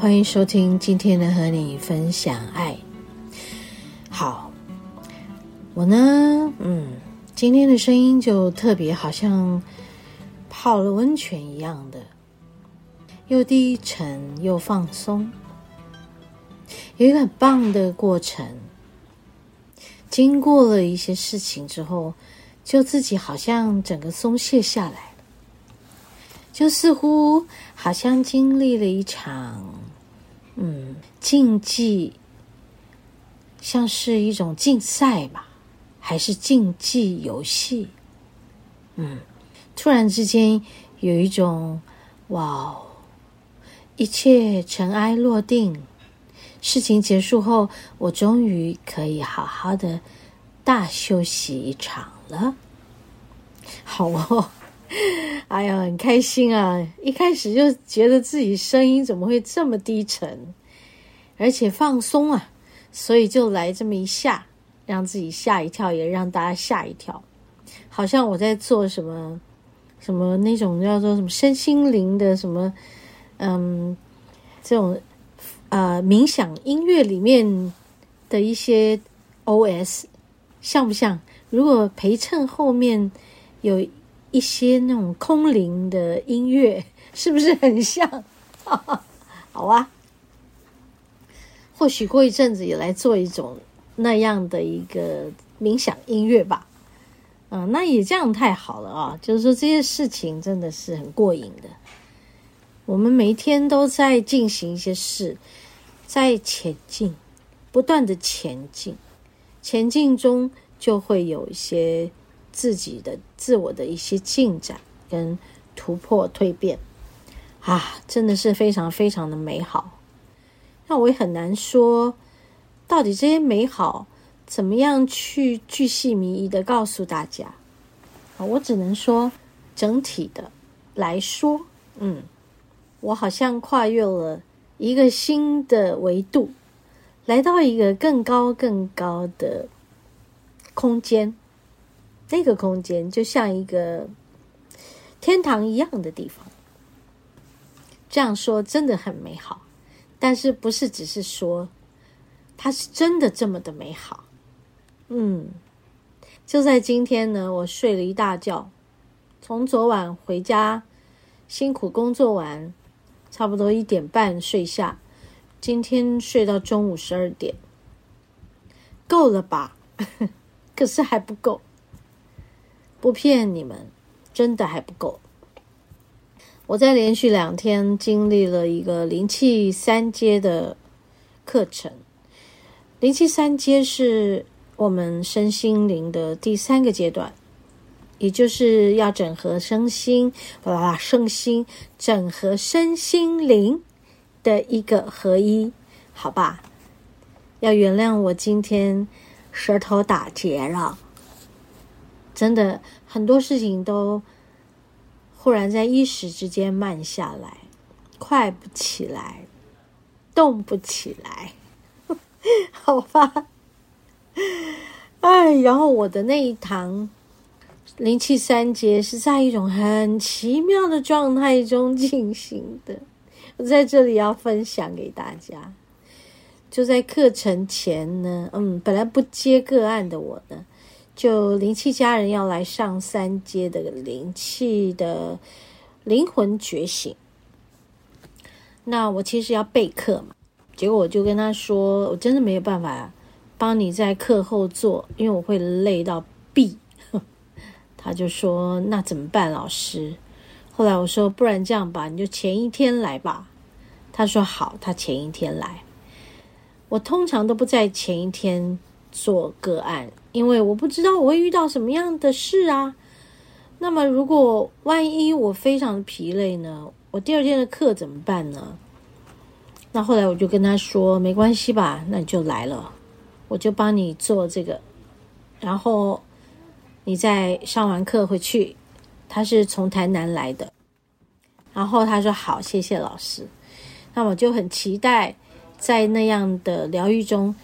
欢迎收听今天的和你分享爱。好，我呢，嗯，今天的声音就特别好像泡了温泉一样的，又低沉又放松，有一个很棒的过程。经过了一些事情之后，就自己好像整个松懈下来，就似乎好像经历了一场。竞技像是一种竞赛吧，还是竞技游戏？嗯，突然之间有一种哇，一切尘埃落定，事情结束后，我终于可以好好的大休息一场了。好哦，哎呀，很开心啊！一开始就觉得自己声音怎么会这么低沉，而且放松啊，所以就来这么一下，让自己吓一跳，也让大家吓一跳，好像我在做什么什么那种叫做什么身心灵的什么，嗯，这种呃冥想音乐里面的一些 OS，像不像？如果陪衬后面有。一些那种空灵的音乐，是不是很像？好啊，或许过一阵子也来做一种那样的一个冥想音乐吧。嗯，那也这样太好了啊！就是说这些事情真的是很过瘾的。我们每天都在进行一些事，在前进，不断的前进，前进中就会有一些。自己的自我的一些进展跟突破蜕变啊，真的是非常非常的美好。那我也很难说，到底这些美好怎么样去巨细靡遗的告诉大家？我只能说，整体的来说，嗯，我好像跨越了一个新的维度，来到一个更高更高的空间。那个空间就像一个天堂一样的地方，这样说真的很美好，但是不是只是说，它是真的这么的美好？嗯，就在今天呢，我睡了一大觉，从昨晚回家辛苦工作完，差不多一点半睡下，今天睡到中午十二点，够了吧？可是还不够。不骗你们，真的还不够。我在连续两天经历了一个灵气三阶的课程。灵气三阶是我们身心灵的第三个阶段，也就是要整合身心，哇，身心整合身心灵的一个合一，好吧？要原谅我今天舌头打结了。真的很多事情都忽然在一时之间慢下来，快不起来，动不起来，好吧？哎，然后我的那一堂灵气三阶是在一种很奇妙的状态中进行的，我在这里要分享给大家。就在课程前呢，嗯，本来不接个案的我呢。就灵气家人要来上三阶的灵气的灵魂觉醒，那我其实要备课嘛，结果我就跟他说，我真的没有办法帮你在课后做，因为我会累到毙。他就说：“那怎么办，老师？”后来我说：“不然这样吧，你就前一天来吧。”他说：“好，他前一天来。”我通常都不在前一天做个案，因为我不知道我会遇到什么样的事啊。那么，如果万一我非常疲累呢？我第二天的课怎么办呢？那后来我就跟他说：“没关系吧，那你就来了，我就帮你做这个，然后。”你在上完课回去，他是从台南来的，然后他说好，谢谢老师。那我就很期待在那样的疗愈中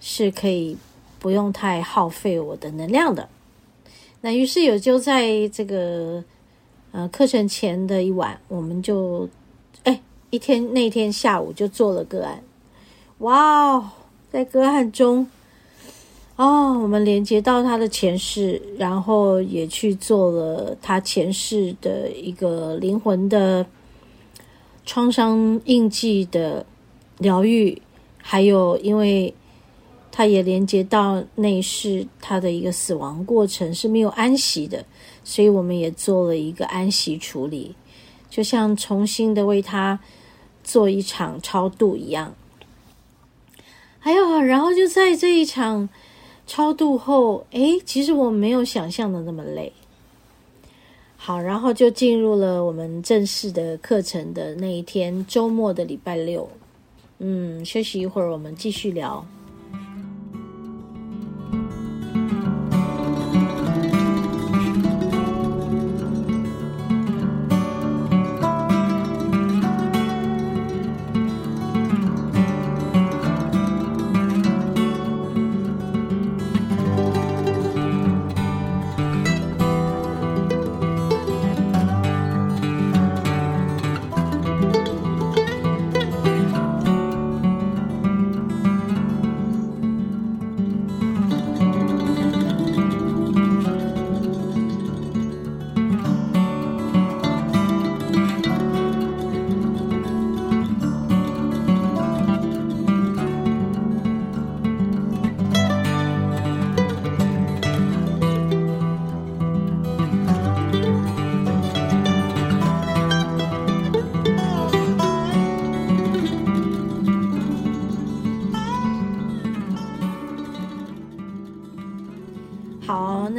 是可以不用太耗费我的能量的。那于是有就在这个呃课程前的一晚，我们就哎一天那天下午就做了个案，哇哦，在个案中。哦，我们连接到他的前世，然后也去做了他前世的一个灵魂的创伤印记的疗愈，还有因为它也连接到内世他的一个死亡过程是没有安息的，所以我们也做了一个安息处理，就像重新的为他做一场超度一样。还有，然后就在这一场。超度后，诶，其实我没有想象的那么累。好，然后就进入了我们正式的课程的那一天，周末的礼拜六。嗯，休息一会儿，我们继续聊。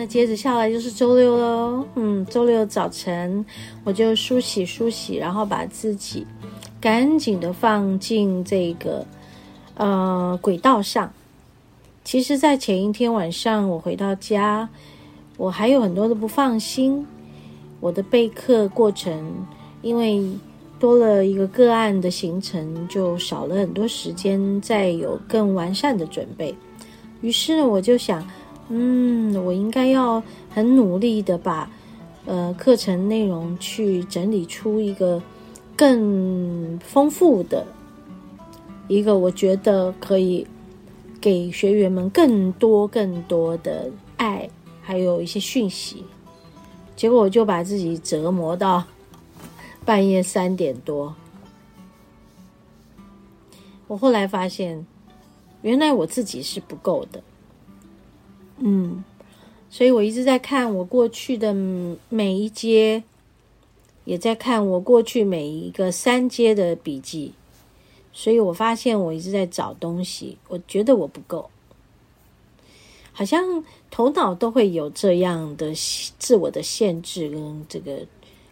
接着下来就是周六喽，嗯，周六早晨我就梳洗梳洗，然后把自己赶紧的放进这个呃轨道上。其实，在前一天晚上我回到家，我还有很多的不放心。我的备课过程，因为多了一个个案的行程，就少了很多时间再有更完善的准备。于是呢，我就想。嗯，我应该要很努力的把呃课程内容去整理出一个更丰富的一个，我觉得可以给学员们更多更多的爱，还有一些讯息。结果我就把自己折磨到半夜三点多。我后来发现，原来我自己是不够的。嗯，所以我一直在看我过去的每一阶，也在看我过去每一个三阶的笔记，所以我发现我一直在找东西，我觉得我不够，好像头脑都会有这样的自我的限制跟这个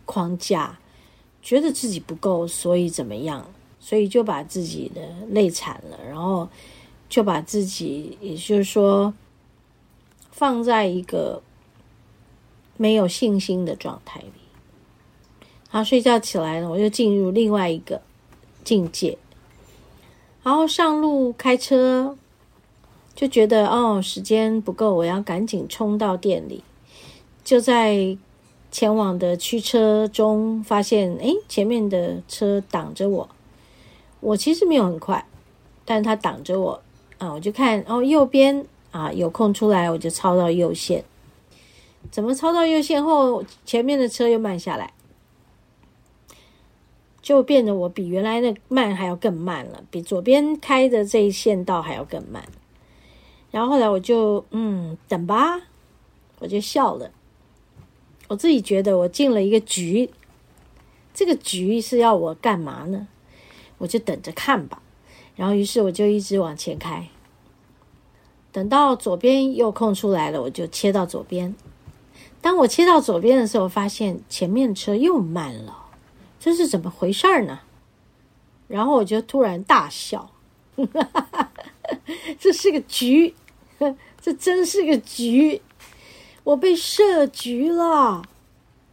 框架，觉得自己不够，所以怎么样，所以就把自己的累惨了，然后就把自己，也就是说。放在一个没有信心的状态里，然后睡觉起来呢，我就进入另外一个境界。然后上路开车，就觉得哦，时间不够，我要赶紧冲到店里。就在前往的驱车中，发现诶，前面的车挡着我。我其实没有很快，但是他挡着我啊，我就看哦，右边。啊，有空出来我就超到右线，怎么超到右线后，前面的车又慢下来，就变得我比原来的慢还要更慢了，比左边开的这一线道还要更慢。然后后来我就嗯等吧，我就笑了。我自己觉得我进了一个局，这个局是要我干嘛呢？我就等着看吧。然后于是我就一直往前开，等到左边又空出来了，我就切到左边。当我切到左边的时候，发现前面车又慢了。这是怎么回事儿呢？然后我就突然大笑，这是个局，这真是个局，我被设局了，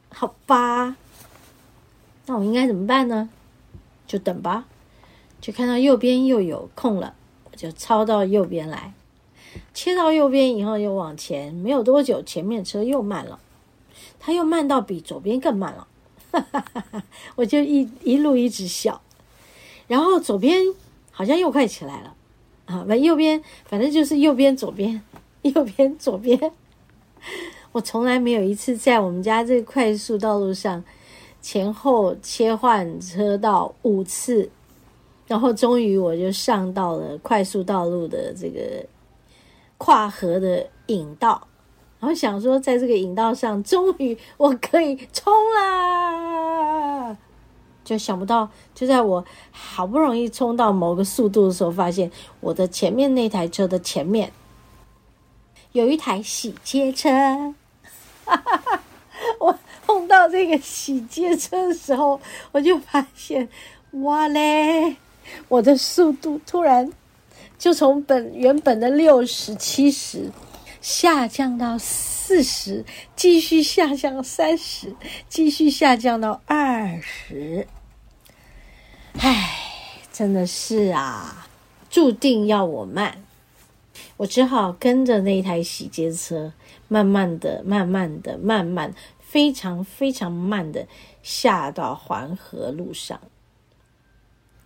好吧？那我应该怎么办呢？就等吧，就看到右边又有空了，我就超到右边来，切到右边以后又往前，没有多久，前面车又慢了，它又慢到比左边更慢了。哈哈哈哈，我就一一路一直笑，然后左边好像又快起来了啊！那右边反正就是右边左边，右边左边。我从来没有一次在我们家这快速道路上前后切换车道五次，然后终于我就上到了快速道路的这个跨河的引道。然后想说，在这个引道上，终于我可以冲啦！就想不到，就在我好不容易冲到某个速度的时候，发现我的前面那台车的前面有一台洗街车。哈哈哈！我碰到这个洗街车的时候，我就发现，哇嘞！我的速度突然就从本原本的六十、七十。下降到四十，继续下降三十，继续下降到二十。唉，真的是啊，注定要我慢，我只好跟着那一台洗街车，慢慢的、慢慢的、慢慢，非常非常慢的下到环河路上。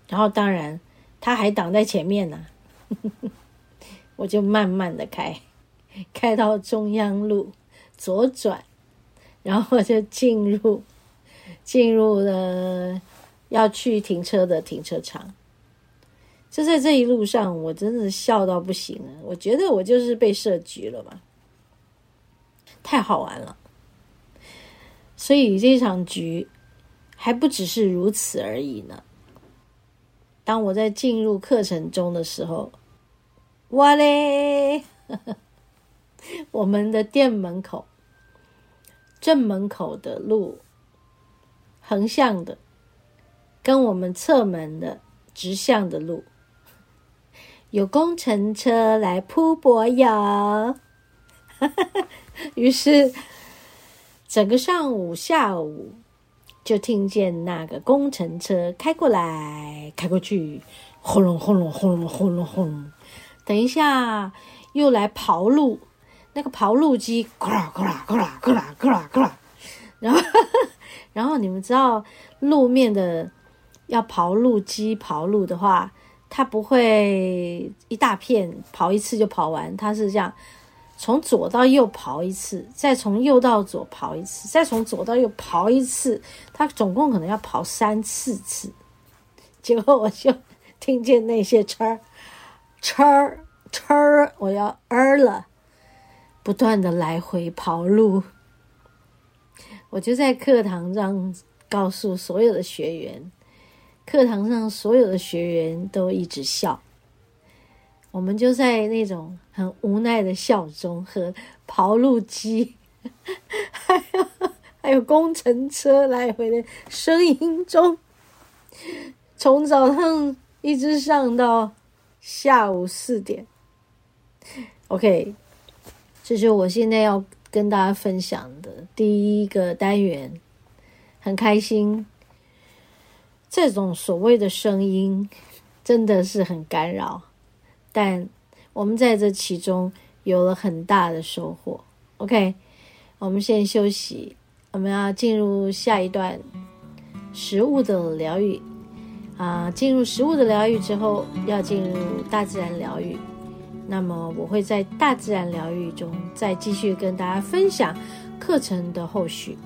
然后，当然，他还挡在前面呢，我就慢慢的开。开到中央路左转，然后就进入 进入了要去停车的停车场。就在这一路上，我真的笑到不行了。我觉得我就是被设局了嘛，太好玩了。所以这场局还不只是如此而已呢。当我在进入课程中的时候，哇嘞！我们的店门口正门口的路，横向的，跟我们侧门的直向的路，有工程车来铺柏油。于是，整个上午、下午就听见那个工程车开过来、开过去，轰隆轰隆轰隆轰隆轰隆。等一下，又来刨路。那个刨路机，咕啦咕啦咕啦咕啦咕啦咕啦，然后，然后你们知道路面的要刨路机刨路的话，它不会一大片刨一次就刨完，它是这样，从左到右刨一次，再从右到左刨一次，再从左到右刨一次，它总共可能要刨三四次。结果我就听见那些车车车，我要儿了。不断的来回跑路，我就在课堂上告诉所有的学员，课堂上所有的学员都一直笑，我们就在那种很无奈的笑中和跑路机，还有还有工程车来回的声音中，从早上一直上到下午四点，OK。这是我现在要跟大家分享的第一个单元，很开心。这种所谓的声音真的是很干扰，但我们在这其中有了很大的收获。OK，我们先休息，我们要进入下一段食物的疗愈啊，进入食物的疗愈之后，要进入大自然疗愈。那么我会在大自然疗愈中再继续跟大家分享课程的后续。